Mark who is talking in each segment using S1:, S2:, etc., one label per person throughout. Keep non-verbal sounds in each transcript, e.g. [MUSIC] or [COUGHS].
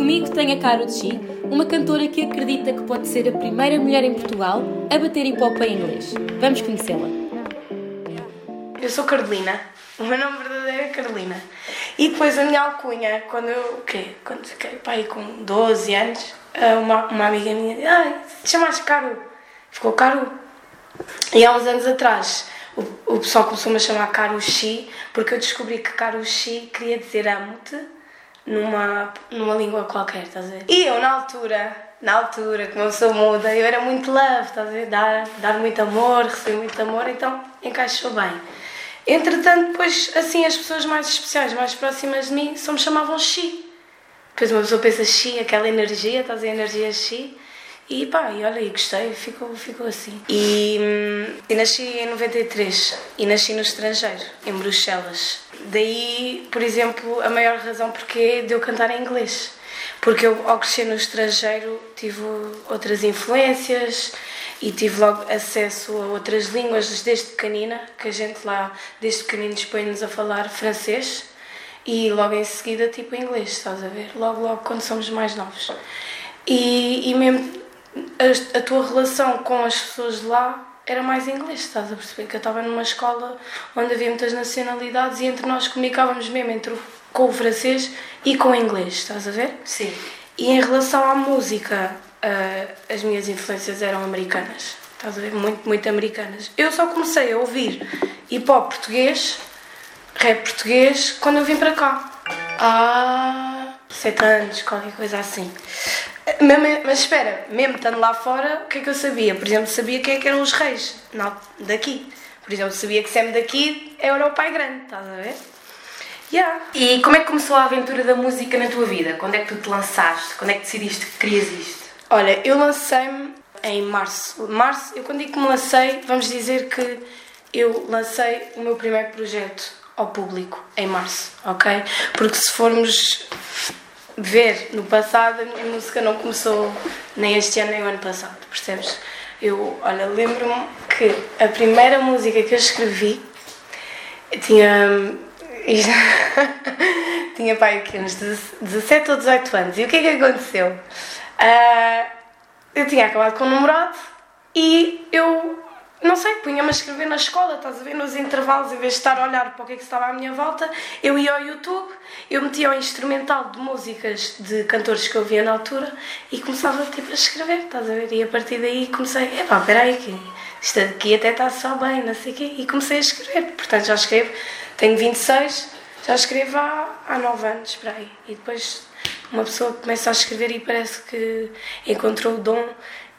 S1: Comigo tenho a Caro Chi, uma cantora que acredita que pode ser a primeira mulher em Portugal a bater hip hop em inglês. Vamos conhecê-la.
S2: Eu sou Carolina, o meu nome verdadeiro é Carolina. E depois a minha alcunha, quando eu, o quê? Quando fiquei pai com 12 anos, uma, uma amiga minha disse, ai, te chamaste Caro. Ficou Caro. E há uns anos atrás, o, pessoal começou-me a chamar Caro Xi, porque eu descobri que Caro Xi queria dizer amo-te numa, numa língua qualquer, estás a ver? E eu, na altura, na altura, como eu sou muda, eu era muito love, estás a ver? Dar, dar muito amor, receber muito amor, então encaixou bem. Entretanto, depois, assim, as pessoas mais especiais, mais próximas de mim, só me chamavam Xi. Depois uma pessoa pensa Xi, aquela energia, estás a ver? Energia Xi. E pá, e olha, e gostei, ficou, ficou assim. E, hum, e nasci em 93 e nasci no estrangeiro, em Bruxelas. Daí, por exemplo, a maior razão porque de eu cantar em inglês. Porque eu, ao crescer no estrangeiro, tive outras influências e tive logo acesso a outras línguas desde pequenina, que a gente lá, desde pequeninos, põe-nos a falar francês e logo em seguida, tipo, inglês, estás a ver? Logo, logo, quando somos mais novos. E, e mesmo a, a, tua relação com as pessoas de lá era mais inglês, estás a perceber? Que eu estava numa escola onde havia muitas nacionalidades e entre nós comunicávamos mesmo entre o, com o francês e com o inglês, estás a ver?
S1: Sim.
S2: E em relação à música, uh, as minhas influências eram americanas, estás a ver? Muito, muito americanas. Eu só comecei a ouvir hip hop português, rap português, quando eu vim para cá. Ah! 7 anos, qualquer coisa assim. Mas, espera, mesmo estando lá fora, o que é que eu sabia? Por exemplo, sabia quem é que eram os reis não, daqui. Por exemplo, sabia que Sam daqui era o pai grande, estás a ver?
S1: Yeah. E como é que começou a aventura da música na tua vida? Quando é que tu te lançaste? Quando é que decidiste que querias isto?
S2: Olha, eu lancei-me em março. Março, eu quando digo que me lancei, vamos dizer que eu lancei o meu primeiro projeto ao público em março, ok? Porque se formos ver no passado, a minha música não começou nem este ano nem o ano passado, percebes? Eu, olha, lembro-me que a primeira música que eu escrevi tinha. [LAUGHS] tinha pai aqui uns 17 ou 18 anos. E o que é que aconteceu? Uh, eu tinha acabado com um namorado e eu não sei, punha-me a escrever na escola, estás a ver, nos intervalos, em vez de estar a olhar para o que é que estava à minha volta, eu ia ao YouTube, eu metia o instrumental de músicas de cantores que eu via na altura e começava tipo, a escrever, estás a ver? E a partir daí comecei, epá, peraí, que isto aqui até está só bem, não sei o quê, e comecei a escrever. Portanto, já escrevo, tenho 26, já escrevo há, há 9 anos, para aí. E depois uma pessoa começa a escrever e parece que encontrou o dom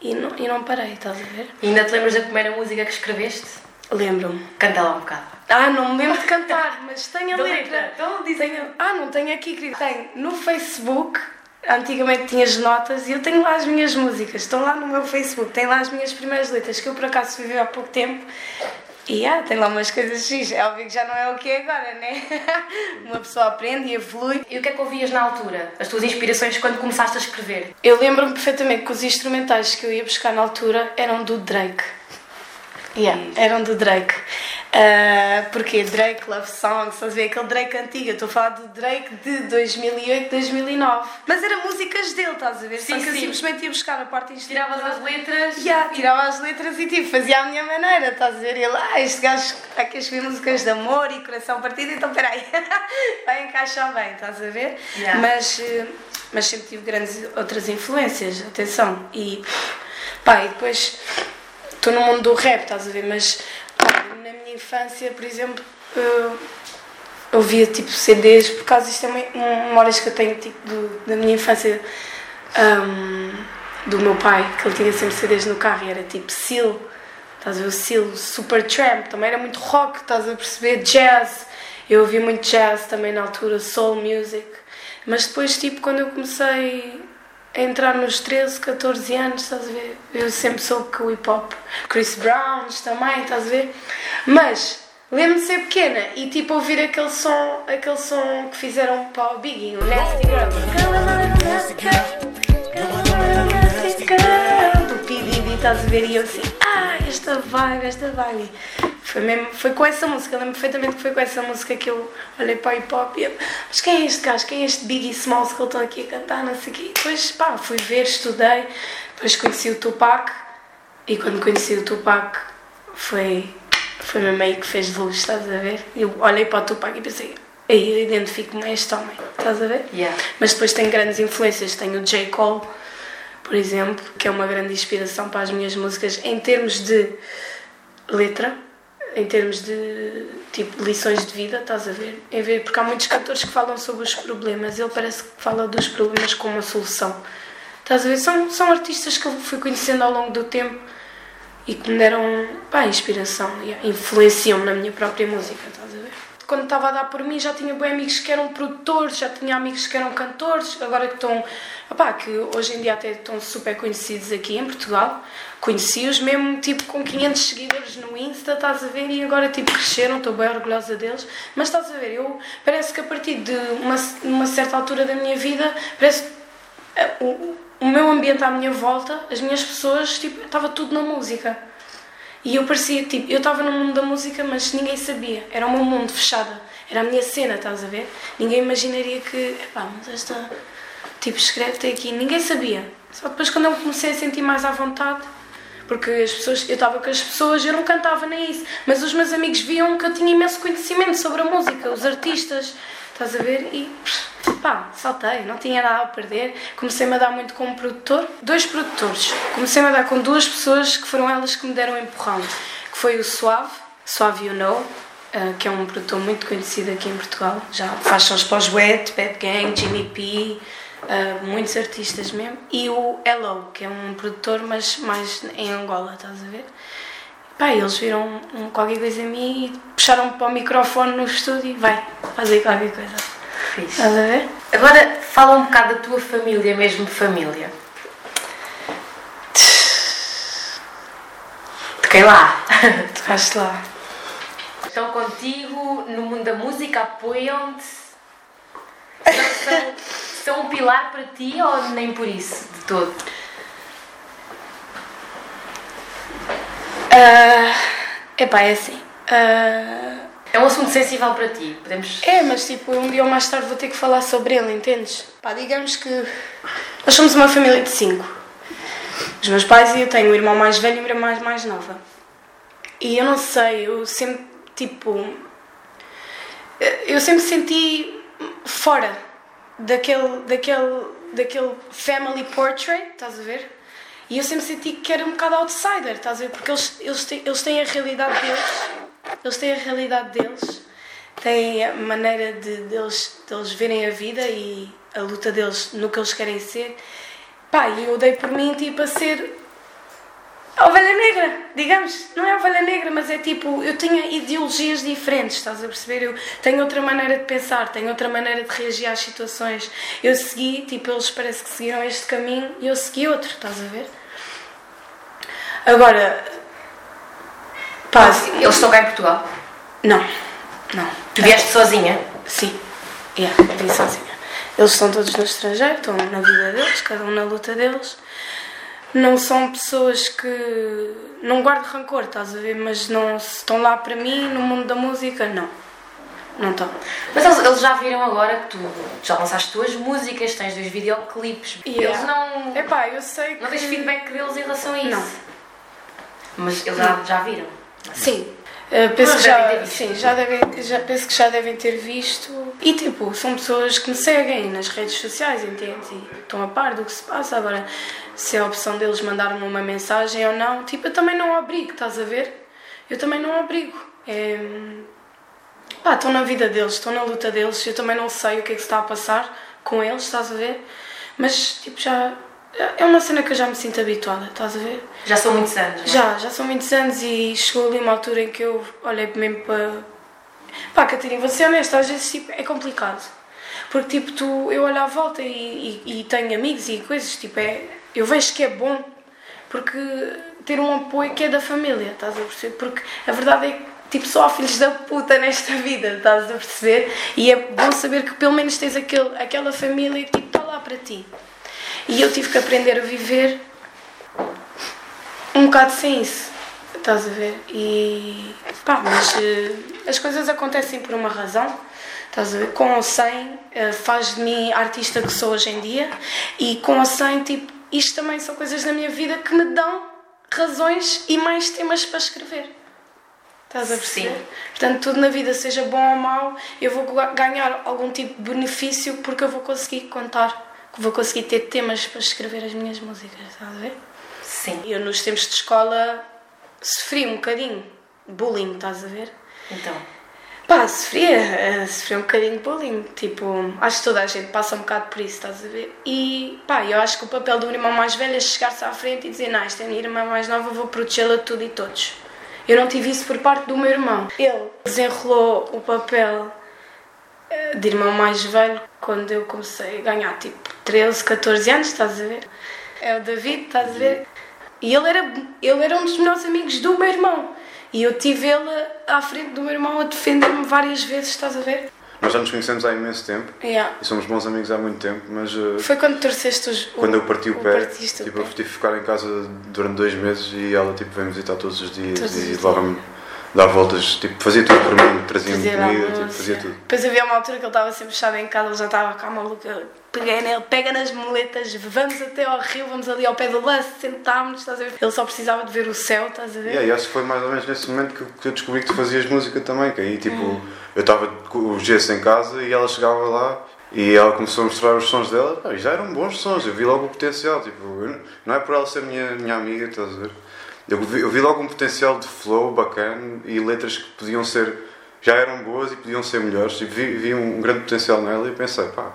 S2: e não, e não parei, estás a ver?
S1: E ainda te lembras da primeira música que escreveste?
S2: Lembro-me.
S1: Canta lá um bocado.
S2: Ah, não me lembro de cantar, [LAUGHS] mas tenho a
S1: da
S2: letra.
S1: letra. Então diz.
S2: Tenho... Ah, não tenho aqui, querido. Tenho no Facebook, antigamente tinha as notas e eu tenho lá as minhas músicas. Estão lá no meu Facebook, tem lá as minhas primeiras letras que eu por acaso vivi há pouco tempo. E ah, tem lá umas coisas X. É óbvio que já não é o que é agora, né? [LAUGHS] Uma pessoa aprende e evolui.
S1: E o que é que ouvias na altura? As tuas inspirações quando começaste a escrever?
S2: Eu lembro-me perfeitamente que os instrumentais que eu ia buscar na altura eram do Drake. Yeah, eram do Drake. Uh, porque Drake Love Songs, estás a ver? Aquele Drake antigo, eu estou a falar do Drake de 2008, 2009. Mas eram músicas dele, estás a ver?
S1: Sim,
S2: Só que eu
S1: sim.
S2: simplesmente ia buscar a parte instrumental.
S1: Tiravas as letras.
S2: Yeah, tirava as letras e tipo, fazia à minha maneira, estás a ver? E ele, ah, este gajo está aqui a escrever músicas de amor e coração partido, então peraí, [LAUGHS] vai encaixar bem, estás a ver?
S1: Yeah.
S2: Mas, eh, mas sempre tive grandes outras influências, atenção. E pá, e depois estou no mundo do rap, estás a ver? Mas na minha infância, por exemplo, eu ouvia tipo CDs, por causa disto é memórias que eu tenho tipo, do- da minha infância ahm, do meu pai, que ele tinha sempre CDs no carro e era tipo Seal, estás a ver? O Seal, Super Tramp, também era muito rock, estás a perceber? Jazz, eu ouvia muito jazz também na altura, soul music, mas depois, tipo, quando eu comecei a entrar nos 13, 14 anos, estás a ver? Eu sempre soube que o hip hop, Chris Brown também, estás a ver? Mas lembro-me de ser pequena e tipo ouvir aquele som, aquele som que fizeram para o Biggie, o Nasty Girl. Do P. Estás a ver? E eu assim, ah, esta vibe, esta vibe. Foi, mesmo, foi com essa música, lembro perfeitamente que foi com essa música que eu olhei para o hip hop e eu, mas quem é este gajo? Quem é este Biggie Smalls que ele está aqui a cantar? Não sei o quê. Depois, pá, fui ver, estudei, depois conheci o Tupac e quando conheci o Tupac foi, foi mesmo aí que fez luz, estás a ver? Eu olhei para o Tupac e pensei, aí eu identifico-me a este homem, estás a ver?
S1: Yeah.
S2: Mas depois tem grandes influências, tenho o J. Cole, por exemplo, que é uma grande inspiração para as minhas músicas em termos de letra, em termos de tipo lições de vida, estás a ver? Em ver porque há muitos cantores que falam sobre os problemas, ele parece que fala dos problemas como uma solução. Estás a ver? São, são artistas que eu fui conhecendo ao longo do tempo e que me deram pá, inspiração e influenciam na minha própria música, estás a ver? Quando estava a dar por mim já tinha bem amigos que eram produtores, já tinha amigos que eram cantores, agora que estão, que hoje em dia até estão super conhecidos aqui em Portugal. Conheci-os mesmo tipo com 500 seguidores no Insta, estás a ver? E agora tipo cresceram, estou bem orgulhosa deles. Mas estás a ver, eu parece que a partir de uma, uma certa altura da minha vida, parece que eh, o, o meu ambiente à minha volta, as minhas pessoas, tipo, estava tudo na música. E eu parecia, tipo, eu estava no mundo da música, mas ninguém sabia. Era o meu mundo fechado. Era a minha cena, estás a ver? Ninguém imaginaria que, pá, mas esta, tipo, escreve aqui. Ninguém sabia. Só depois quando eu comecei a sentir mais à vontade, porque as pessoas, eu estava com as pessoas, eu não cantava nem isso, mas os meus amigos viam que eu tinha imenso conhecimento sobre a música, os artistas, estás a ver? E pá, saltei, não tinha nada a perder. Comecei-me a dar muito como produtor, dois produtores. Comecei-me a dar com duas pessoas que foram elas que me deram um empurrão, que foi o Suave, Suave You Know, uh, que é um produtor muito conhecido aqui em Portugal. Já faz sons para os Wet, Bad Gang, Jimmy P, uh, muitos artistas mesmo. E o Hello, que é um produtor, mas mais em Angola, estás a ver? Pá, eles viram um, qualquer coisa em mim e puxaram para o microfone no estúdio e vai, fazer qualquer coisa.
S1: Fixe.
S2: Estás a ver?
S1: Agora fala um bocado da tua família, mesmo família. Toquei lá. [LAUGHS]
S2: Tocaste lá.
S1: Estão contigo no mundo da música, apoiam-te. São, são, um pilar para ti ou nem por isso, de todo?
S2: Uh, epá, é assim. Uh,
S1: É um assunto sensível para ti. Podemos.
S2: é, mas tipo, um dia ou mais tarde vou ter que falar sobre ele, entendes? Pá, digamos que nós somos uma família de cinco. Os meus pais e eu tenho um irmão mais velho e uma irmã mais, mais nova. E eu não sei, eu sempre, tipo. Eu sempre senti fora daquele, daquele, daquele family portrait, estás a ver? E eu sempre senti que era um bocado outsider, estás a ver? Porque eles, eles, têm, eles têm a realidade deles, eles têm a realidade deles, têm a maneira de deles, deles verem a vida e a luta deles no que eles querem ser. Pá, eu dei por mim tipo a ser a ovelha negra, digamos. Não é a ovelha negra, mas é tipo, eu tinha ideologias diferentes, estás a perceber? Eu tenho outra maneira de pensar, tenho outra maneira de reagir às situações. Eu segui, tipo, eles parece que seguiram este caminho e eu segui outro, estás a ver? Agora, pá,
S1: Eles estão cá em Portugal.
S2: não, não.
S1: Tu vieste sozinha.
S2: Sim, yeah, vim sozinha. Eles estão todos no estrangeiro, estão na vida deles, cada um na luta deles. Não são pessoas que. Não guardo rancor, estás a ver? Mas não se estão lá para mim no mundo da música, não. Não estão.
S1: Mas eles, eles já viram agora que tu já lançaste tuas músicas, tens dois videoclipes.
S2: Yeah.
S1: Eles não.
S2: Epá, eu sei que.
S1: Não tens feedback deles em relação a isso?
S2: Não.
S1: Mas eles já, já viram.
S2: Sim. Uh, penso, que já,
S1: devem ter visto.
S2: sim já devem, já, penso que já devem ter visto. E tipo, são pessoas que me seguem nas redes sociais, entende? E estão a par do que se passa. Agora, se é a opção deles mandar-me uma mensagem ou não, tipo, eu também não obrigo, estás a ver? Eu também não obrigo. É... Pá, estão na vida deles, estão na luta deles. Eu também não sei o que é que se está a passar com eles, estás a ver? Mas, tipo, já. É uma cena que eu já me sinto habituada, estás a ver?
S1: Já são muitos anos. é?
S2: Já, já são muitos anos e chegou ali uma altura em que eu olhei mesmo para. Pá, Catarina, vou ser honesta, às vezes tipo, é complicado. Porque tipo, tu, eu olho à volta e, e, e tenho amigos e coisas, tipo, é, eu vejo que é bom porque ter um apoio que é da família, estás a perceber? Porque a verdade é que tipo, só há filhos da puta nesta vida, estás a perceber? E é bom saber que pelo menos tens aquele, aquela família que tipo, está lá para ti. E eu tive que aprender a viver um bocado sem isso, estás a ver? E Pá, mas eh, as coisas acontecem por uma razão. Estás a ver? Com ou sem, eh, faz de mim artista que sou hoje em dia. E com ou sem, tipo, isto também são coisas na minha vida que me dão razões e mais temas para escrever. Estás a perceber?
S1: Sim.
S2: Portanto, tudo na vida, seja bom ou mau, eu vou ga- ganhar algum tipo de benefício porque eu vou conseguir contar, vou conseguir ter temas para escrever as minhas músicas, estás a ver?
S1: Sim.
S2: Eu, nos tempos de escola, sofri um bocadinho bullying, estás a ver?
S1: Então,
S2: Pá, sofria, eh, sofria um bocadinho de bullying. Tipo, acho que toda a gente passa um bocado por isso, estás a ver? E pá, eu acho que o papel do irmão mais velho é chegar-se à frente e dizer: Não, esta é a minha irmã mais nova, vou protegê-la de tudo e todos. Eu não tive isso por parte do meu irmão. Ele desenrolou o papel eh, de irmão mais velho quando eu comecei a ganhar tipo 13, 14 anos, estás a ver? É o David, estás a ver? E ele era, ele era um dos melhores amigos do meu irmão. E eu tive ele à frente do meu irmão a defender-me várias vezes, estás a ver?
S3: Nós já nos conhecemos há imenso tempo
S2: Yeah.
S3: e somos bons amigos há muito tempo, mas uh,
S2: Foi quando torceste os, o,
S3: quando eu parti o pé,
S2: partiste o
S3: tipo,
S2: pé.
S3: eu tive que ficar em casa durante dois meses e ela tipo, vem visitar todos os dias
S2: Todos os
S3: e
S2: dias.
S3: Dar voltas, tipo, fazia tudo por mim, trazia-me
S2: Fazia
S3: comida, tipo, fazia tudo.
S2: Depois havia uma altura que ele estava sempre fechado em casa, ele já estava cá maluco. Eu peguei nele, pega nas moletas, vamos até ao rio, vamos ali ao pé do lance, sentámos, estás a ver? Ele só precisava de ver o céu, estás a ver?
S3: Yeah, e acho que foi mais ou menos nesse momento que, eu- que eu descobri que tu fazias música também, que aí tipo,
S2: Hum.
S3: eu estava com o gesso em casa e ela chegava lá e ela começou a mostrar os sons dela e já eram bons sons, eu vi logo o potencial, tipo, não é por ela ser minha, minha amiga, estás a ver? Eu vi, eu vi logo um potencial de flow bacana e letras que podiam ser, já eram boas e podiam ser melhores, tipo, vi, vi um grande potencial nela e pensei, pá,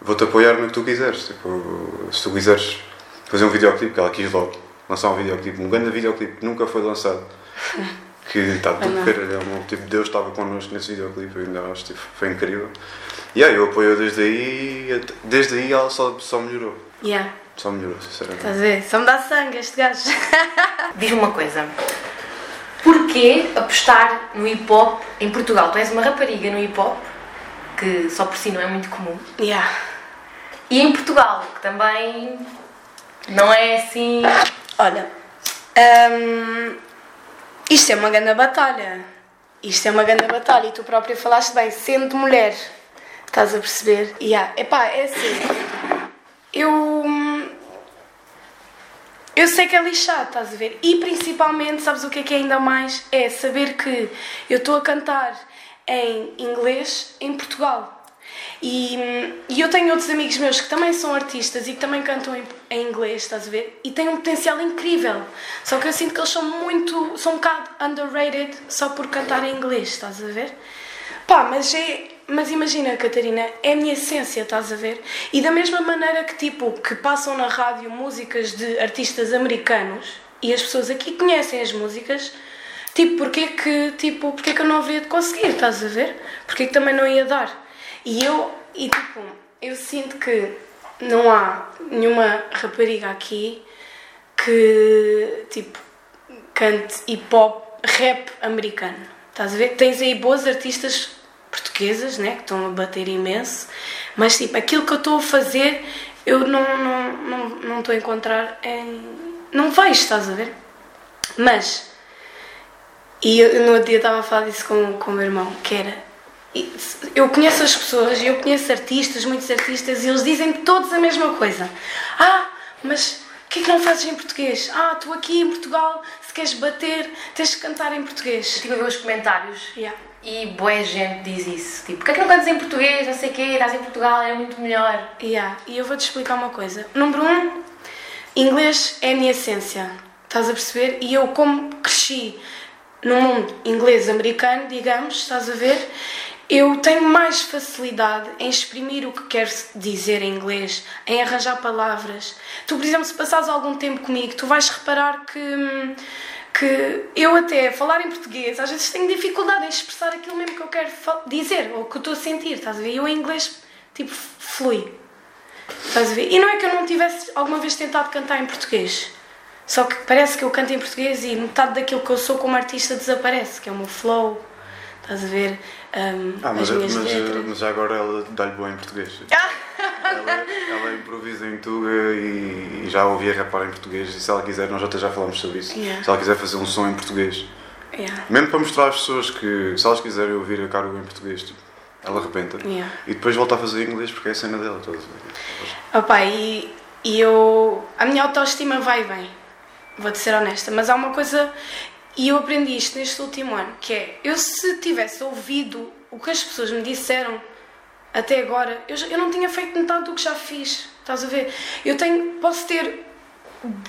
S3: vou-te apoiar no que tu quiseres, tipo, se tu quiseres fazer um videoclipe, que ela quis logo lançar um videoclipe, um grande videoclipe que nunca foi lançado, [LAUGHS] que está tudo
S2: não.
S3: caralhão, tipo, Deus estava connosco nesse videoclipe, eu ainda acho, tipo, foi incrível. E aí eu apoio desde aí, desde aí ela só, só melhorou,
S2: Yeah.
S3: Só melhorou, sinceramente.
S2: Estás a ver? Só me dá sangue este gajo. [LAUGHS]
S1: diz-me uma coisa. Porquê apostar no hip hop em Portugal? Tu és uma rapariga no hip hop, que só por si não é muito comum.
S2: yeah.
S1: E em Portugal, que também não é assim.
S2: Olha, hum, isto é uma grande batalha. Isto é uma grande batalha e tu própria falaste bem, sendo mulher, estás a perceber? Yeah. Epá, é assim, eu, hum, eu sei que é lixado, estás a ver? E principalmente, sabes o que é que é ainda mais? É saber que eu estou a cantar em inglês em Portugal. E, e eu tenho outros amigos meus que também são artistas e que também cantam em, em inglês, estás a ver? E têm um potencial incrível. Só que eu sinto que eles são muito. são um bocado underrated só por cantar em inglês, estás a ver? Pá, mas é. Mas imagina, Catarina, é a minha essência, estás a ver? E da mesma maneira que, tipo, que passam na rádio músicas de artistas americanos e as pessoas aqui conhecem as músicas, tipo, porquê que, tipo, porquê que eu não haveria de conseguir, estás a ver? Porquê que também não ia dar? E eu, e tipo, eu sinto que não há nenhuma rapariga aqui que, tipo, cante hip hop, rap americano. Estás a ver? Tens aí boas artistas portuguesas, né, que estão a bater imenso, mas tipo, aquilo que eu estou a fazer, eu não não não não estou a encontrar em não vejo, estás a ver? Mas e eu no outro dia estava a falar disso com, com o meu irmão, que era eu conheço as pessoas, eu conheço artistas, muitos artistas, e eles dizem todos a mesma coisa. Ah, mas o que é que não fazes em português? Ah, tu aqui em Portugal, se queres bater, tens de cantar em português.
S1: Estive a ver os comentários
S2: Yeah.
S1: E boa gente diz isso. Tipo, porquê é que não cantas em português? Não sei o quê, estás em Portugal, é muito melhor.
S2: Yeah. E eu vou-te explicar uma coisa. Número um, inglês é a minha essência. Estás a perceber? E eu, como cresci num mundo inglês-americano, digamos, estás a ver? Eu tenho mais facilidade em exprimir o que quero dizer em inglês, em arranjar palavras. Tu, por exemplo, se passares algum tempo comigo, tu vais reparar que, hum, que eu até falar em português, às vezes tenho dificuldade em expressar aquilo mesmo que eu quero dizer, ou que eu estou a sentir, estás a ver? Eu em inglês, tipo, flui. Estás a ver? E não é que eu não tivesse alguma vez tentado cantar em português. Só que parece que eu canto em português e metade daquilo que eu sou como artista desaparece, que é o meu flow. Estás a ver? Um,
S3: Ah, mas, mas, mas agora ela dá-lhe bom em português. [LAUGHS] ela, ela improvisa em tuga e, e já ouvia rapar em português e se ela quiser, nós até já falámos sobre isso,
S2: Yeah.
S3: se ela quiser fazer um som em português,
S2: Yeah.
S3: Mesmo para mostrar às pessoas que, se elas quiserem ouvir a Cargo em português, tipo, ela arrebenta.
S2: Yeah.
S3: E depois volta a fazer inglês porque é a cena dela. Toda.
S2: Opa, e, e eu. A minha autoestima vai vem. Vou-te ser honesta. Mas há uma coisa. E eu aprendi isto neste último ano, que é. Eu se tivesse ouvido o que as pessoas me disseram até agora, eu, já- eu não tinha feito metade do que já fiz. Estás a ver? Eu tenho. Posso ter.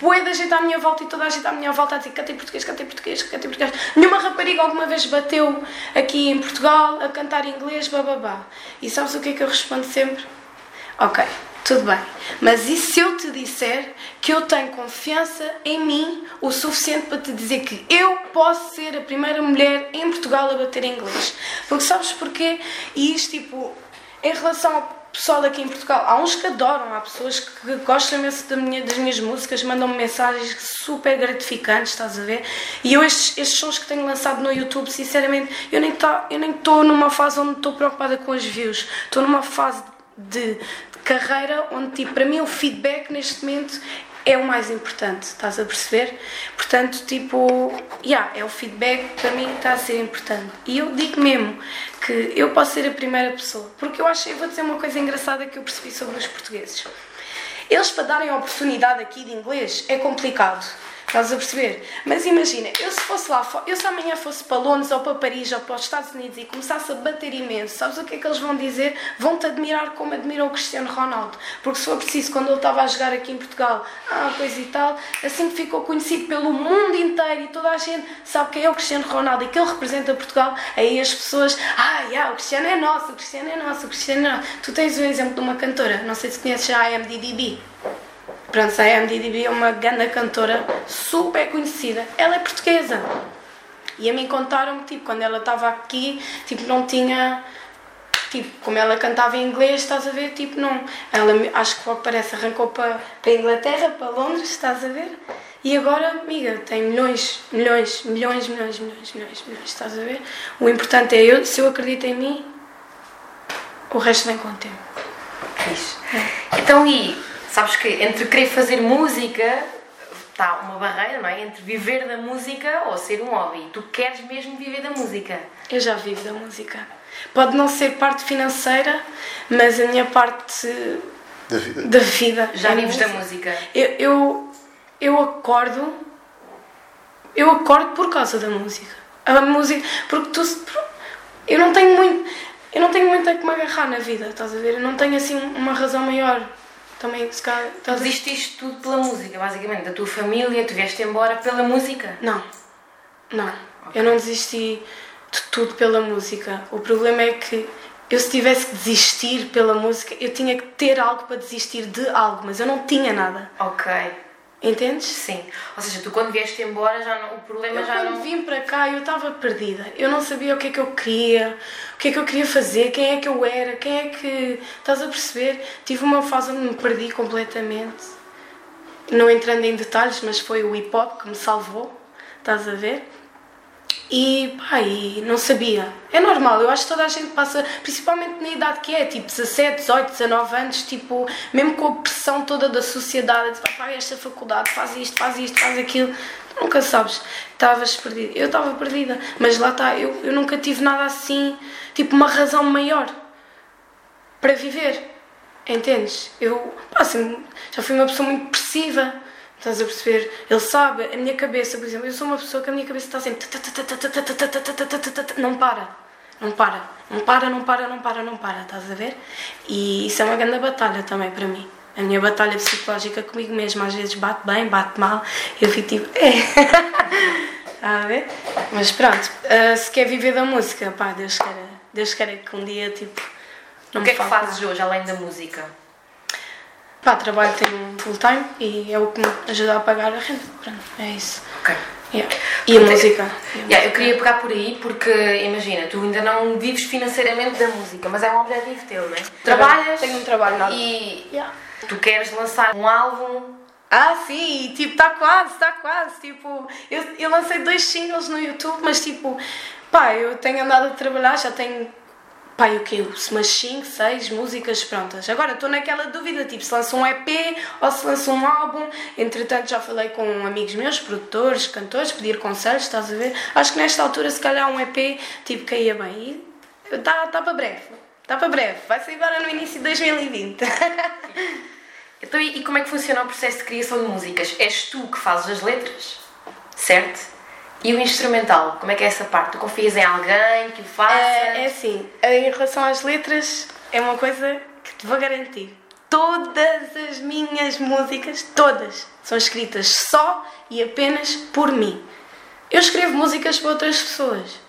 S2: Boa da gente à minha volta e toda a gente à minha volta a dizer cantei português, cantei português, cantei português. Nenhuma rapariga alguma vez bateu aqui em Portugal a cantar inglês, bababá. E sabes o que é que eu respondo sempre? Ok, tudo bem. Mas e se eu te disser que eu tenho confiança em mim o suficiente para te dizer que eu posso ser a primeira mulher em Portugal a bater inglês? Porque sabes porquê? E isto, tipo, em relação ao pessoal aqui em Portugal, há uns que adoram, há pessoas que gostam imenso da minha- das minhas músicas, mandam-me mensagens super gratificantes, estás a ver? E eu, estes, estes sons que tenho lançado no YouTube, sinceramente, eu nem tá- estou numa fase onde estou preocupada com as views. Estou numa fase de, de carreira onde, tipo, para mim, o feedback neste momento é o mais importante, estás a perceber? Portanto, tipo, yeah, é o feedback para mim está a ser importante. E eu digo mesmo que eu posso ser a primeira pessoa, porque eu acho, eu vou dizer uma coisa engraçada que eu percebi sobre os portugueses. Eles para darem a oportunidade aqui de inglês é complicado. Estás a perceber? Mas imagina, eu se fosse lá, eu se amanhã fosse para Londres ou para Paris ou para os Estados Unidos e começasse a bater imenso, sabes o que é que eles vão dizer? Vão-te admirar como admiram o Cristiano Ronaldo. Porque se for preciso, quando ele estava a jogar aqui em Portugal, ah, coisa e tal, assim que ficou conhecido pelo mundo inteiro e toda a gente sabe quem é o Cristiano Ronaldo e que ele representa Portugal, aí as pessoas, ah, yeah, o Cristiano é nosso, o Cristiano é nosso, o Cristiano é nosso. Tu tens o exemplo de uma cantora, não sei se conheces a IMDb. Pronto, a IMDb é uma grande cantora super conhecida. Ela é portuguesa. E a mim contaram-me, tipo, quando ela estava aqui, tipo, não tinha... Tipo, como ela cantava em inglês, estás a ver? Tipo, não... Ela, acho que que parece, arrancou para, para a Inglaterra, para Londres, estás a ver? E agora, amiga, tem milhões, milhões, milhões, milhões, milhões, milhões, milhões, estás a ver? O importante é eu, se eu acredito em mim, o resto vem com o tempo.
S1: Fixe. Então, e sabes que entre querer fazer música está uma barreira, não é? Entre viver da música ou ser um hobby. Tu queres mesmo viver da música.
S2: Eu já vivo da música. Pode não ser parte financeira, mas a minha parte
S3: Da vida.
S2: da vida.
S1: Já
S2: é
S1: vives da música.
S2: Eu, eu, eu acordo. Eu acordo por causa da música. A música. Porque tu. Eu não tenho muito. Eu não tenho muito a que me agarrar na vida, estás a ver? Eu não tenho assim uma razão maior. Também, se calhar.
S1: Desististe tudo pela música, basicamente. Da tua família, tu vieste embora pela música.
S2: Não, não. Eu não desisti de tudo pela música. O problema é que eu, se tivesse que desistir pela música, eu tinha que ter algo para desistir de algo, mas eu não tinha nada.
S1: Ok.
S2: Entendes?
S1: Sim. Ou seja, tu quando vieste embora, já não, o problema
S2: Eu
S1: já
S2: quando
S1: não.
S2: vim para cá eu estava perdida. Eu não sabia o que é que eu queria, o que é que eu queria fazer, quem é que eu era, quem é que. Estás a perceber? Tive uma fase onde me perdi completamente. Não entrando em detalhes, mas foi o hip hop que me salvou. Estás a ver? E e não sabia. É normal, eu acho que toda a gente passa, principalmente na idade que é, tipo 17, 18, 19 anos, tipo, mesmo com a pressão toda da sociedade, tipo, pá, esta faculdade, faz isto, faz isto, faz aquilo, nunca sabes, estavas perdida. Eu estava perdida, mas lá está, eu, eu nunca tive nada assim, tipo, uma razão maior para viver, entendes? Eu, pá, assim, já fui uma pessoa muito depressiva. Estás a perceber? Ele sabe, a minha cabeça, por exemplo, eu sou uma pessoa que a minha cabeça está sempre. Não para. Não para. Não para, não para, não para, não para. Estás a ver? E isso é uma grande batalha também para mim. A minha batalha psicológica comigo mesma. Às vezes bate bem, bate mal. Eu fico tipo. Está a ver? Mas pronto, se quer viver da música, pá, Deus queira, Deus queira que um dia, tipo.
S1: O que é que fazes hoje, além da música?
S2: Pá, trabalho tenho full time e é o que me ajuda a pagar a renda. Pronto, é isso.
S1: Ok.
S2: Yeah. E a música. E a
S1: Yeah, eu queria pegar por aí porque, imagina, tu ainda não vives financeiramente da música, mas é um objetivo teu, não é? Trabalhas
S2: Tenho um trabalho nada.
S1: e
S2: Yeah.
S1: tu queres lançar um álbum.
S2: Ah, sim, tipo, está quase, está quase. Tipo, eu, eu lancei dois singles no YouTube, mas tipo, pá, eu tenho andado a trabalhar, já tenho pai, o quê? Umas 5, 6 músicas prontas. Agora estou naquela dúvida, tipo, se lanço um EP ou se lanço um álbum. Entretanto, já falei com amigos meus, produtores, cantores, pedir conselhos, estás a ver? Acho que nesta altura, se calhar, um EP, tipo, caía bem. Está tá para breve. Está para breve. Vai sair agora no início de 2020. [LAUGHS]
S1: então, e como é que funciona o processo de criação de músicas? És tu que fazes as letras, certo? E o instrumental, como é que é essa parte? Tu confias em alguém que o faça?
S2: É, é assim, em relação às letras, é uma coisa que te vou garantir. Todas as minhas músicas, todas, são escritas só e apenas por mim. Eu escrevo músicas para outras pessoas.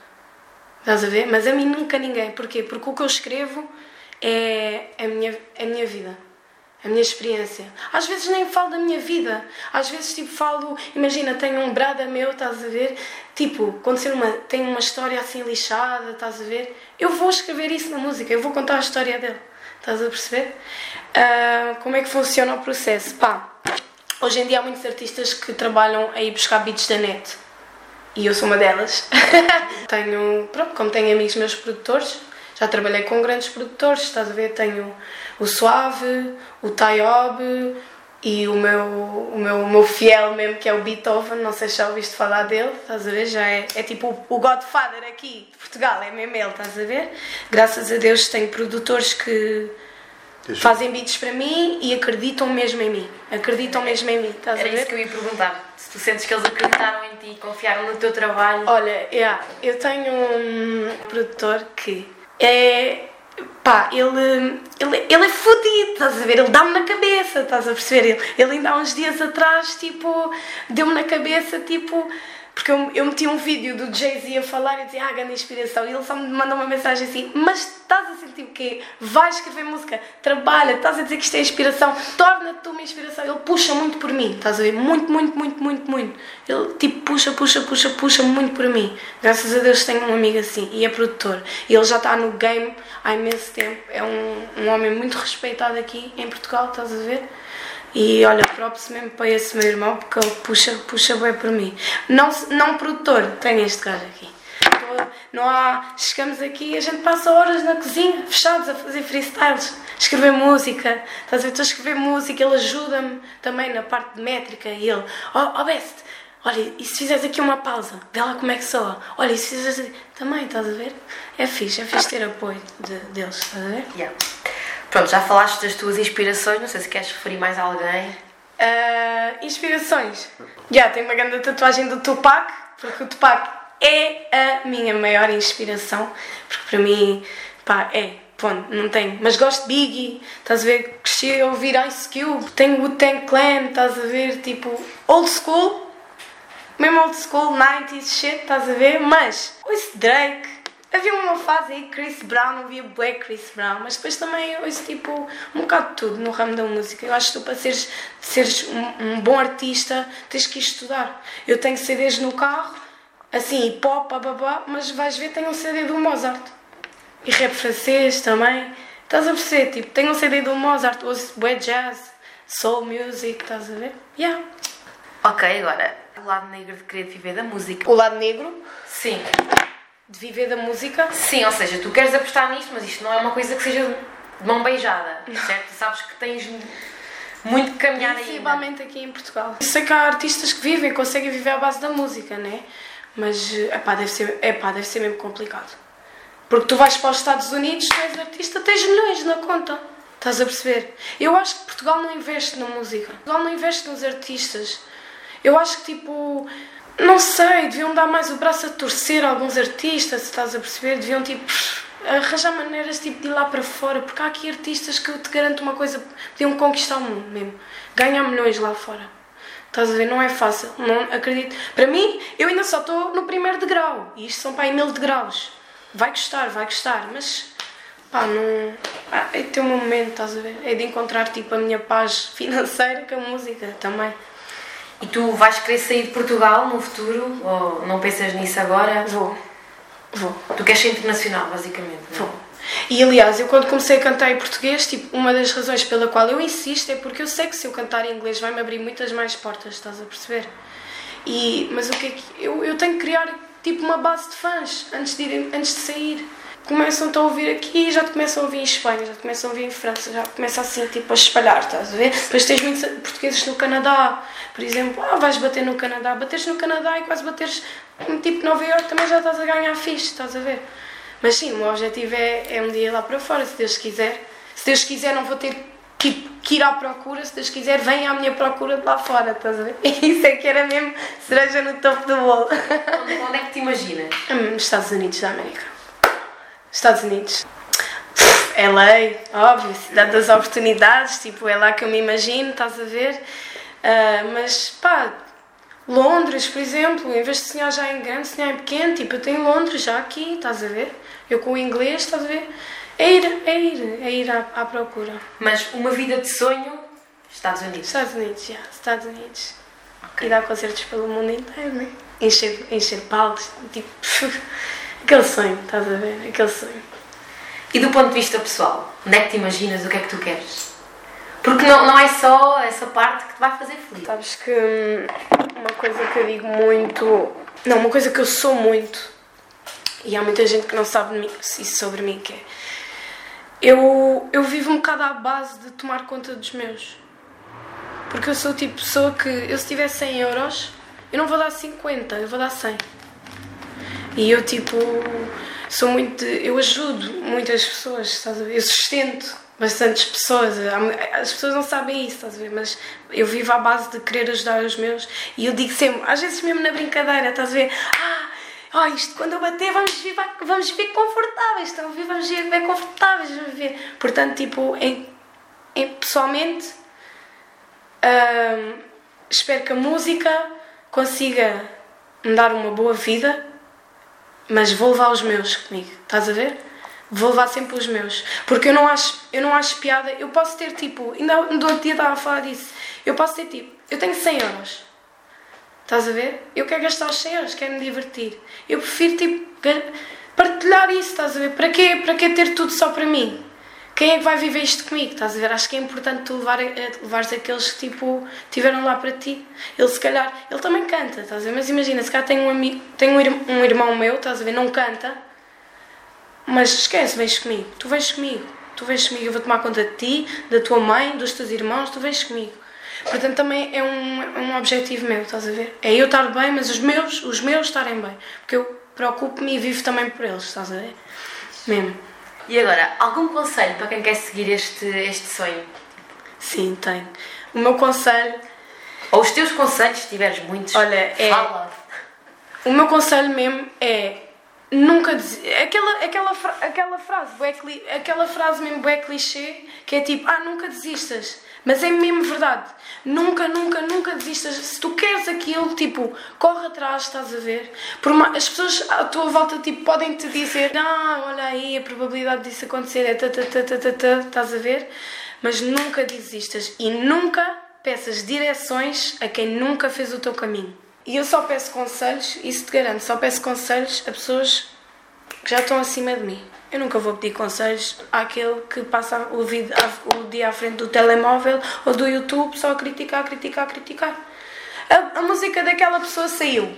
S2: Estás a ver? Mas a mim nunca ninguém. Porquê? Porque o que eu escrevo é a minha, a minha vida a minha experiência. Às vezes nem falo da minha vida. Às vezes, tipo, falo. Imagina, tenho um brada meu, estás a ver? Tipo, acontecer uma. Tenho uma história assim lixada, estás a ver? Eu vou escrever isso na música, eu vou contar a história dele. Estás a perceber? Uh, como é que funciona o processo? Pá, hoje em dia há muitos artistas que trabalham a ir buscar beats da net. E eu sou uma delas. [LAUGHS] tenho. Pronto, como tenho amigos meus produtores, já trabalhei com grandes produtores, estás a ver? Tenho o Suave, o Tayob e o meu, o meu, o meu fiel mesmo, que é o Beethoven. Não sei se já ouviste falar dele, estás a ver? Já é, é tipo o Godfather aqui de Portugal, é mesmo ele, estás a ver? Graças a Deus tenho produtores que Deixa. fazem beats para mim e acreditam mesmo em mim. Acreditam mesmo em mim, estás
S1: Era
S2: a ver?
S1: isso que eu ia perguntar. Se tu sentes que eles acreditaram em ti, confiaram no teu trabalho.
S2: Olha, yeah, eu tenho um produtor que é. Pá, ele, ele, ele é fodido, estás a ver? Ele dá-me na cabeça, estás a perceber? Ele, ele ainda há uns dias atrás, tipo, deu-me na cabeça, tipo, porque eu, eu meti um vídeo do Jay-Z a falar e dizia, ah, grande inspiração. E ele só me mandou uma mensagem assim: Mas estás a sentir o quê? Vais escrever música, trabalha, estás a dizer que isto é inspiração, torna-te uma inspiração. Ele puxa muito por mim, estás a ver? Muito, muito, muito, muito, muito. Ele tipo puxa, puxa, puxa, puxa muito por mim. Graças a Deus tenho um amigo assim e é produtor. E ele já está no game há imenso tempo. É um, um homem muito respeitado aqui em Portugal, estás a ver? E olha, próprio mesmo para esse meu irmão, porque ele puxa, puxa bem por mim. Não, não produtor, tem este gajo aqui. Não há. Chegamos aqui e a gente passa horas na cozinha, fechados, a fazer freestyles, escrever música. Estás a ver? Estou a escrever música, ele ajuda-me também na parte de métrica. E ele, oh, oh Best, olha, e se fizeres aqui uma pausa? Vê lá como é que soa. Olha, e se fizeres. Também, estás a ver? É fixe, é fixe ter apoio de, deles, estás a ver?
S1: Yeah. Pronto, já falaste das tuas inspirações, não sei se queres referir mais a alguém.
S2: Uh, inspirações. Já, yeah, tenho uma grande tatuagem do Tupac, porque o Tupac é a minha maior inspiração, porque para mim, pá, é, ponto, não tenho. Mas gosto de Biggie, estás a ver? Cresci a ouvir Ice Cube, tenho o Tank Clan, estás a ver? Tipo, old school, mesmo old school, 90s shit, estás a ver? Mas, ouço Drake, Havia uma fase aí, Chris Brown, ouvia Black Chris Brown, mas depois também ouço tipo um bocado de tudo no ramo da música. Eu acho que tu para seres, seres um, um, bom artista tens que estudar. Eu tenho CDs no carro, assim, hip hop, babá, mas vais ver, tenho um CD do Mozart. E rap francês também. Estás a perceber? Tipo, tenho um CD do Mozart, ouço bué jazz, soul music, estás a ver? Yeah.
S1: Ok, agora, o lado negro de querer viver da música.
S2: O lado negro?
S1: Sim
S2: de viver da música?
S1: Sim, ou seja, tu queres apostar nisto, mas isto não é uma coisa que seja de mão beijada, certo? Sabes que tens muito que caminhar
S2: ainda. Principalmente aqui em Portugal. Sei que há artistas que vivem, conseguem viver à base da música, né? Mas, epá, deve ser, epá, deve ser mesmo complicado. Porque tu vais para os Estados Unidos, tu és artista, tens milhões na conta. Estás a perceber? Eu acho que Portugal não investe na música. Portugal não investe nos artistas. Eu acho que, tipo, não sei, deviam dar mais o braço a torcer a alguns artistas, se estás a perceber, deviam tipo arranjar maneiras tipo, de ir lá para fora, porque há aqui artistas que eu te garanto uma coisa, podiam conquistar o mundo mesmo, ganhar milhões lá fora. Estás a ver? Não é fácil, não acredito. Para mim, eu ainda só estou no primeiro degrau, e isto são para aí mil degraus. Vai gostar, vai gostar, mas pá, não. Ah, é ter um momento, estás a ver? É de encontrar tipo a minha paz [LAUGHS] financeira com a música também.
S1: E tu vais querer sair de Portugal no futuro? Ou não pensas nisso agora?
S2: Vou. Vou.
S1: Tu queres ser internacional, basicamente?
S2: Não? É? Vou. E aliás, eu quando comecei a cantar em português, tipo, uma das razões pela qual eu insisto é porque eu sei que se eu cantar em inglês vai-me abrir muitas mais portas, estás a perceber? E, mas o que é que. Eu, eu tenho que criar tipo uma base de fãs antes de, ir, antes de sair. Começam-te a ouvir aqui, já te começam a ouvir em Espanha, já te começam a ouvir em França, já começa assim tipo a espalhar, estás a ver? Depois tens muitos portugueses no Canadá, por exemplo, ah, vais bater no Canadá, bateres no Canadá e quase bateres tipo Nova York também já estás a ganhar fixe, estás a ver? Mas sim, o meu objetivo é, é um dia ir lá para fora, se Deus quiser. Se Deus quiser, não vou ter que, que ir à procura, se Deus quiser, vem à minha procura de lá fora, estás a ver? [LAUGHS] Isso é que era mesmo cereja no topo do bolo.
S1: Onde, onde é que te imaginas? [LAUGHS]
S2: Nos Estados Unidos da América. Estados Unidos. É lei, óbvio, cidade das oportunidades, tipo, é lá que eu me imagino, estás a ver? Ah, mas pá, Londres, por exemplo, em vez de sonhar já em grande, sonhar em pequeno, tipo, eu tenho Londres já aqui, estás a ver? Eu com o inglês, estás a ver? É ir, é ir, é ir à, à procura.
S1: Mas uma vida de sonho, Estados Unidos.
S2: Estados Unidos, já, Estados Unidos. E dar concertos pelo mundo inteiro, né? Encher, encher palcos, tipo, [LAUGHS] aquele sonho, estás a ver? Aquele sonho.
S1: E do ponto de vista pessoal, onde é que te imaginas, o que é que tu queres? Porque não, não é só essa parte que te vai fazer feliz.
S2: Sabes que hum, uma coisa que eu digo muito. Não, uma coisa que eu sou muito. E há muita gente que não sabe mim- isso sobre mim, que é. Eu, eu vivo um bocado à base de tomar conta dos meus. Porque eu sou o tipo de pessoa que, eu se tiver 100 euros, eu não vou dar 50, eu vou dar 100. E eu, tipo, sou muito. de- eu ajudo muitas pessoas, estás a ver? Eu sustento bastantes pessoas. As pessoas não sabem isso, estás a ver? Mas eu vivo à base de querer ajudar os meus. E eu digo sempre, às vezes mesmo na brincadeira, estás a ver? Ah! Oh, isto quando eu bater vamos viver, vamos viver confortáveis, estão a ver? Vamos viver confortáveis, vamos ver. Portanto, tipo, em, em- pessoalmente, hum, espero que a música consiga me dar uma boa vida, mas vou levar os meus comigo, estás a ver? Vou levar sempre os meus, porque eu não acho, eu não acho piada. Eu posso ter tipo, ainda no outro dia estava a falar disso. Eu posso ter tipo, eu tenho 100 euros, estás a ver? Eu quero gastar os 100 euros, quero me divertir. Eu prefiro tipo partilhar isso, estás a ver? Para quê? Para quê ter tudo só para mim? Quem é que vai viver isto comigo? Estás a ver? Acho que é importante tu levar, eh, levares aqueles que tipo tiveram lá para ti. Ele se calhar, ele também canta, estás a ver? Mas imagina, se calhar tem um amigo, tem um, ir- irmão meu, estás a ver? Não canta, mas esquece, vens comigo. Tu vens comigo. Tu vens comigo, eu vou tomar conta de ti, da tua mãe, dos teus irmãos, tu vens comigo. Portanto, também é um, é um objetivo meu, estás a ver? É eu estar bem, mas os meus, os meus estarem bem. Porque eu preocupo-me e vivo também por eles, estás a ver? Mesmo.
S1: E agora, algum conselho para quem quer seguir este, este sonho?
S2: Sim, tenho. O meu conselho
S1: Ou os teus conselhos, se tiveres muitos,
S2: Olha, é-
S1: fala.
S2: O meu conselho mesmo é nunca des... aquela aquela aquela frase, bué aquela frase mesmo bué clichê, que é tipo, ah, nunca desistas. Mas é mesmo verdade. Nunca, nunca, nunca desistas. Se tu queres aquilo, tipo, corre atrás, estás a ver? Por uma... As pessoas à tua volta, tipo, podem te dizer, ah, olha aí, a probabilidade disso acontecer é ta, ta, ta, ta, ta, ta, estás a ver? Mas nunca desistas e nunca peças direções a quem nunca fez o teu caminho. E eu só peço conselhos, isso te garanto, só peço conselhos a pessoas que já estão acima de mim. Eu nunca vou pedir conselhos àquele que passa o, vid- a- o dia à frente do telemóvel ou do YouTube só a criticar, criticar, criticar. A, a música daquela pessoa saiu.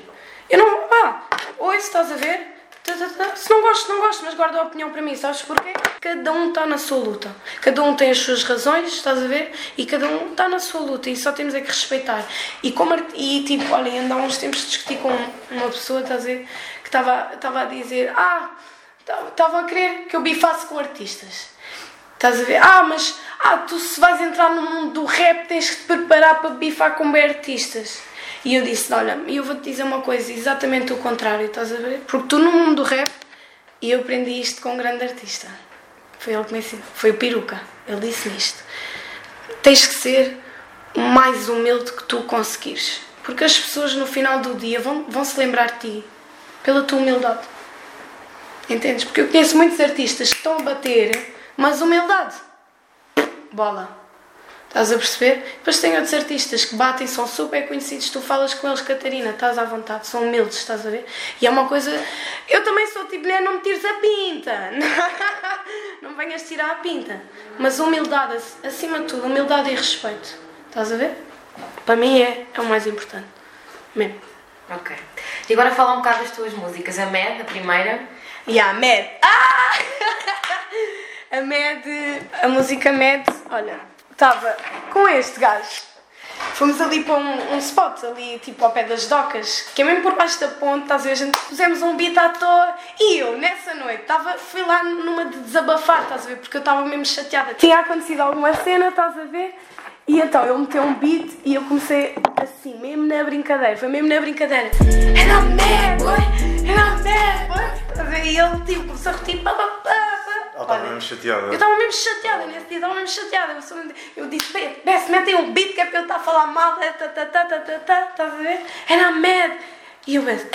S2: Eu não. Ah, oi, estás a ver? Tá, tá, tá. Se não gosto, não gosto, mas guarda a opinião para mim, sabes porquê? Cada um está na sua luta. Cada um tem as suas razões, estás a ver? E cada um está na sua luta e só temos é que respeitar. E como e tipo, olha, ainda há uns tempos discuti com uma pessoa, estás a ver? Que estava estava a dizer, ah, estava a querer que eu bifasse com artistas. Estás a ver? Ah, mas ah, tu se vais entrar no mundo do rap tens que te preparar para bifar com bem artistas. E eu disse, olha, eu vou-te dizer uma coisa, exatamente o contrário, estás a ver? Porque tu no mundo do rap, e eu aprendi isto com um grande artista. Foi ele que me ensinou, foi o Peruca. Ele disse-me isto. Tens que ser o mais humilde que tu conseguires. Porque as pessoas no final do dia vão, vão se lembrar de ti pela tua humildade. Entendes? Porque eu conheço muitos artistas que estão a bater, mas humildade. Bola. Estás a perceber? Depois tem outros artistas que batem, são super conhecidos, tu falas com eles, Catarina, estás à vontade, são humildes, estás a ver? E é uma coisa. Eu também sou tipo, não me tires a pinta. [LAUGHS] Não venhas tirar a pinta. Mas humildade, ac- acima de tudo, humildade e respeito. Estás a ver? Para mim é, é o mais importante. Mesmo.
S1: Ok. E agora fala um bocado das tuas músicas. A Mad, a primeira.
S2: E [LAUGHS] a Mad. Ah! a Mad, a música Mad, olha, estava com este gajo. Fomos ali para um, um spot, ali tipo ao pé das docas, que é mesmo por baixo da ponte, estás a ver? A gente pusemos um beat à toa e eu, nessa noite, estava, fui lá numa de desabafar, estás a ver? Porque eu estava mesmo chateada. Tinha acontecido alguma cena, estás a ver? E então ele meteu um beat e eu comecei assim, mesmo na brincadeira, foi mesmo na brincadeira. And I'm mad, boy! I'm mad, boy! Estás? E ele tipo, começou a repetir, pá, pá, pá.
S3: Ela estava mesmo chateada.
S2: Eu estava mesmo chateada nesse dia, estava mesmo chateada. Eu, eu disse, Bess, metem um beat que é para eu estar a falar mal, tá, tá, tá, tá, estás a ver? I'm mad. E eu Bess,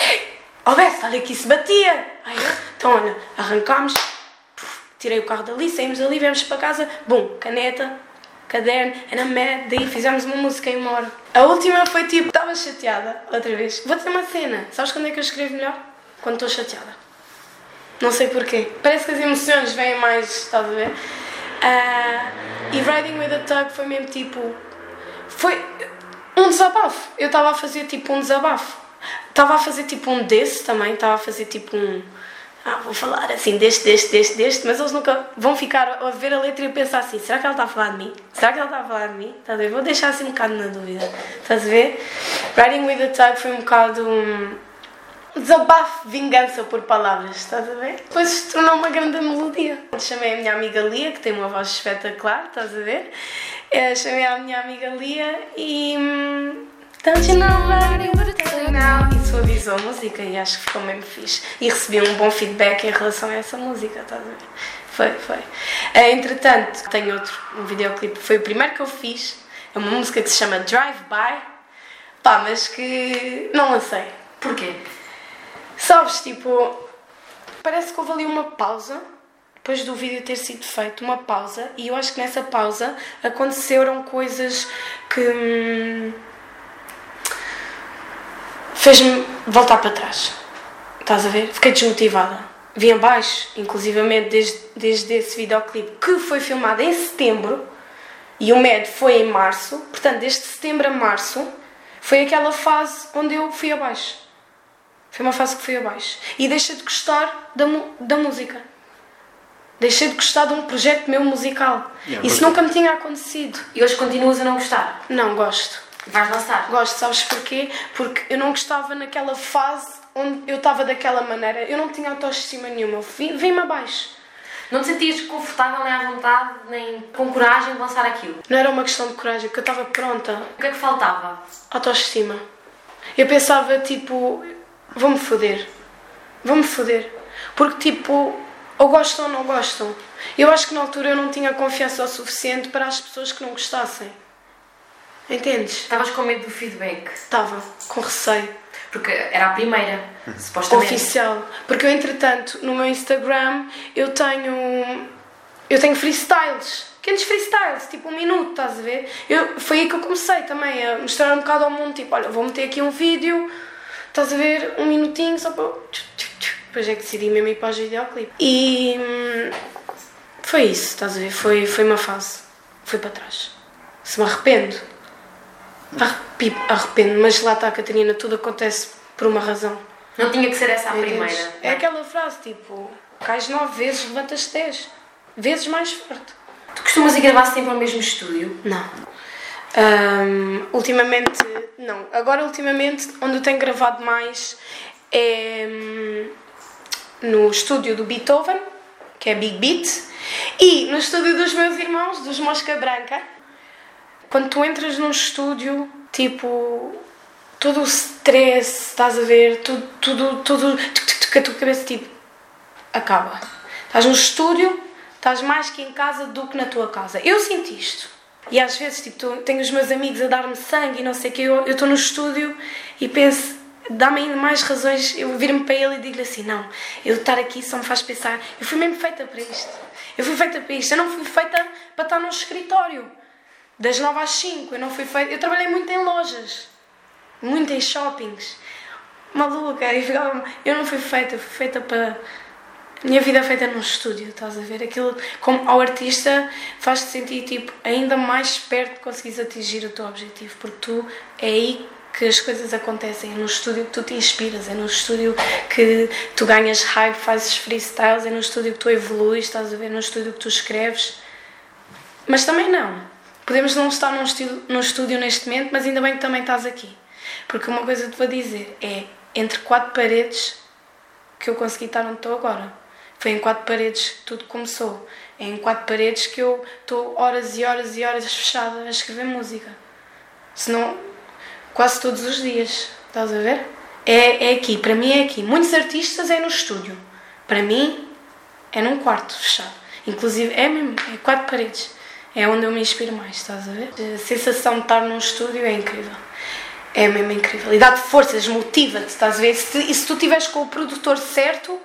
S2: oh Bess, olha que isso batia. Aí eu, então olha, arrancámos, tirei o carro dali, saímos dali, viemos para casa, bum, caneta, caderno, I'm mad. Daí fizemos uma música em uma hora. A última foi tipo, estava chateada, outra vez. Vou dizer uma cena, sabes quando é que eu escrevo melhor? Quando estou chateada. Não sei porquê. Parece que as emoções vêm mais, estás a ver? Ah, e Riding with a Tug foi mesmo tipo. Foi um desabafo. Eu estava a fazer tipo um desabafo. Estava a fazer tipo um desse também. Estava a fazer tipo um. Ah, vou falar assim deste, deste, deste, deste, mas eles nunca vão ficar a ver a letra e pensar assim: será que ela está a falar de mim? Será que ela está a falar de mim? Estás a ver? Vou deixar assim um bocado na dúvida. Estás a ver? Riding with a Tug foi um bocado. Um, desabafo, vingança por palavras, estás a ver? Depois se tornou uma grande melodia. Chamei a minha amiga Lia, que tem uma voz espetacular, estás a ver? Eh, chamei a minha amiga Lia e. riding with a tug now? E suavizou a música e acho que ficou mesmo fixe. E recebi um bom feedback em relação a essa música, estás a ver? Foi, foi. Eh, entretanto, tenho outro, um videoclipe, foi o primeiro que eu fiz. É uma música que se chama Drive By. Pá, mas que não lancei.
S1: Porquê?
S2: Sabes, tipo, parece que houve ali uma pausa depois do vídeo ter sido feito, uma pausa, e eu acho que nessa pausa aconteceram coisas que hum, fez-me voltar para trás. Estás a ver? Fiquei desmotivada. Vim abaixo, inclusivamente desde, desde esse videoclipe que foi filmado em setembro e o MED foi em março, portanto, desde setembro a março foi aquela fase onde eu fui abaixo. Foi uma fase que fui abaixo. E deixei de gostar da, da música. Deixei de gostar de um projeto meu musical.
S3: Yeah,
S2: Isso
S3: mas-
S2: nunca me tinha acontecido.
S1: E hoje continuas a não gostar?
S2: Não, gosto.
S1: Vais lançar?
S2: Gosto, sabes porquê? Porque eu não gostava naquela fase onde eu estava daquela maneira. Eu não tinha autoestima nenhuma. Vim-me abaixo.
S1: Não te sentias confortável nem à vontade, nem com coragem de lançar aquilo?
S2: Não era uma questão de coragem, porque eu estava pronta.
S1: O que é que faltava?
S2: Autoestima. Eu pensava, tipo, vou-me foder. Vou-me foder. Porque, tipo, ou gostam ou não gostam. Eu acho que na altura eu não tinha confiança o suficiente para as pessoas que não gostassem. Entendes?
S1: Estavas com medo do feedback?
S2: Estava com receio.
S1: Porque era a primeira, supostamente.
S2: Oficial. Porque eu, entretanto, no meu Instagram, eu tenho. Eu tenho freestyles. Pequenos freestyles, tipo um minuto, estás a ver? Eu, foi aí que eu comecei também a mostrar um bocado ao mundo, tipo, olha, vou meter aqui um vídeo, estás a ver? Um minutinho só para. Depois é que decidi mesmo ir para os videoclipes. E. hum, Foi isso, estás a ver? Foi, foi uma fase. Foi para trás. Se me arrependo. Arrepi- Arrependo, mas lá está, Catarina, tudo acontece por uma razão.
S1: Não tinha que ser essa a primeira.
S2: É aquela frase tipo: cais nove vezes, levantas dez. Vezes mais forte.
S1: Tu costumas ir gravar sempre ao mesmo estúdio?
S2: Não. Ahm, ultimamente, não. Agora, ultimamente, onde eu tenho gravado mais é hum, no estúdio do Beethoven, que é Big Beat, e no estúdio dos meus irmãos, dos Mosca Branca. Quando tu entras num estúdio, tipo, todo o stress, estás a ver, tudo, tudo, tudo, tuc, tuc, tuc, a tua cabeça, tipo, acaba. Estás no estúdio, estás mais que em casa do que na tua casa. Eu sinto isto. E às vezes, tipo, tenho os meus amigos a dar-me sangue e não sei o que, eu estou no estúdio e penso, dá-me ainda mais razões, eu vir-me para ele e digo-lhe assim, não, eu estar aqui só me faz pensar, eu fui mesmo feita para isto. Eu fui feita para isto, eu não fui feita para estar num escritório. Das 9 às 5, eu não fui feita. Eu trabalhei muito em lojas, muito em shoppings. Maluca, eu, ficava, eu não fui feita, eu fui feita para. Minha vida é feita num estúdio, estás a ver? Aquilo, como ao artista, faz-te sentir tipo, ainda mais perto de conseguires atingir o teu objetivo, porque tu é aí que as coisas acontecem, é no estúdio que tu te inspiras, é no estúdio que tu ganhas hype, fazes freestyles, é no estúdio que tu evoluís, estás a ver, no estúdio que tu escreves. Mas também não. Podemos não estar num estúdio, num estúdio neste momento, mas ainda bem que também estás aqui. Porque uma coisa te vou dizer é entre quatro paredes que eu consegui estar onde estou agora. Foi em quatro paredes que tudo começou. É em quatro paredes que eu estou horas e horas e horas fechada a escrever música. Senão, quase todos os dias. Estás a ver? É, é aqui, para mim é aqui. Muitos artistas é no estúdio. Para mim é num quarto fechado. Inclusive, é mesmo, é quatro paredes. É onde eu me inspiro mais, estás a ver? A sensação de estar num estúdio é incrível. É mesmo incrível. E dá-te forças, motiva-te, estás a ver? E se, e se tu estiveres com o produtor certo,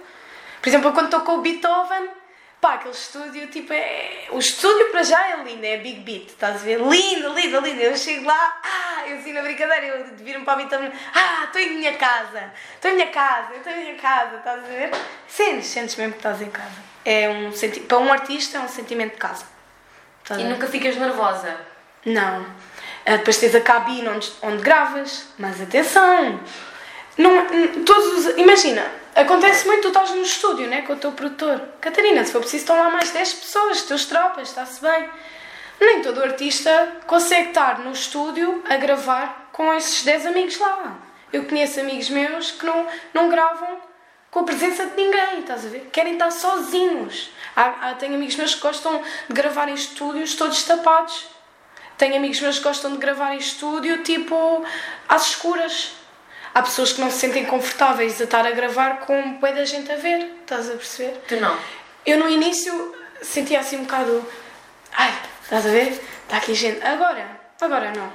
S2: por exemplo, quando estou com o Beethoven, pá, aquele estúdio, tipo, é... o estúdio para já é lindo, é Big Beat, estás a ver? Lindo, lindo, lindo. Eu chego lá, ah, eu assim na brincadeira, eu viro-me para o Beethoven, ah, estou em minha casa, estou em minha casa, estou em minha casa, estás a ver? Sentes, sentes mesmo que estás em casa. É um senti... Para um artista é um sentimento de casa.
S1: Estás e nunca ficas nervosa?
S2: Não. Ah, depois tens a cabine onde, onde gravas, mas atenção! Não, todos os, imagina, acontece muito, tu estás no estúdio né, com o teu produtor. Catarina, se for preciso, estão lá mais 10 pessoas, teus tropas, está-se bem. Nem todo artista consegue estar no estúdio a gravar com esses 10 amigos lá. Eu conheço amigos meus que não, não gravam com a presença de ninguém, estás a ver? Querem estar sozinhos. Há, há, tenho amigos meus que gostam de gravar em estúdios todos tapados. Tenho amigos meus que gostam de gravar em estúdio, tipo, às escuras. Há pessoas que não se sentem confortáveis a estar a gravar com bué da gente a ver, estás a perceber?
S1: Tu não?
S2: Eu no início sentia assim um bocado. Ai, estás a ver? Está aqui gente. Agora, agora não.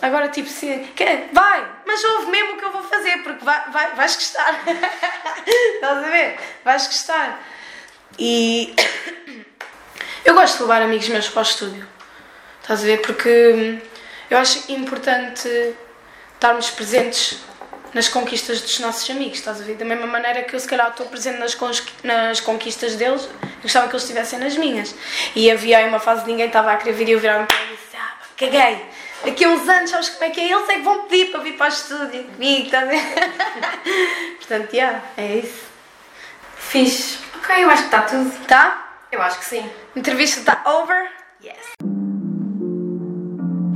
S2: Agora tipo sim, vai, mas ouve mesmo o que eu vou fazer, porque vai, vai, vais gostar. [LAUGHS] estás a ver? Vais gostar. E [COUGHS] eu gosto de levar amigos meus para o estúdio. Estás a ver? Porque eu acho importante estarmos presentes nas conquistas dos nossos amigos, estás a ver? Da mesma maneira que eu, se calhar, estou presente nas, nas conquistas deles, eu gostava que eles estivessem nas minhas. E havia aí uma fase que ninguém estava a querer vir e eu virar-me para e disse: Ah, caguei. Daqui a uns anos, sabes como é que é? Eles é que vão pedir para vir para o estúdio comigo, estás a ver? [LAUGHS] Portanto, yeah, é isso.
S1: Fixe. Ok, eu acho que está tudo.
S2: Tá?
S1: Eu acho que sim.
S2: A entrevista está over?
S1: Yes.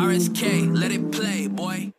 S4: RSK, let it play, boy.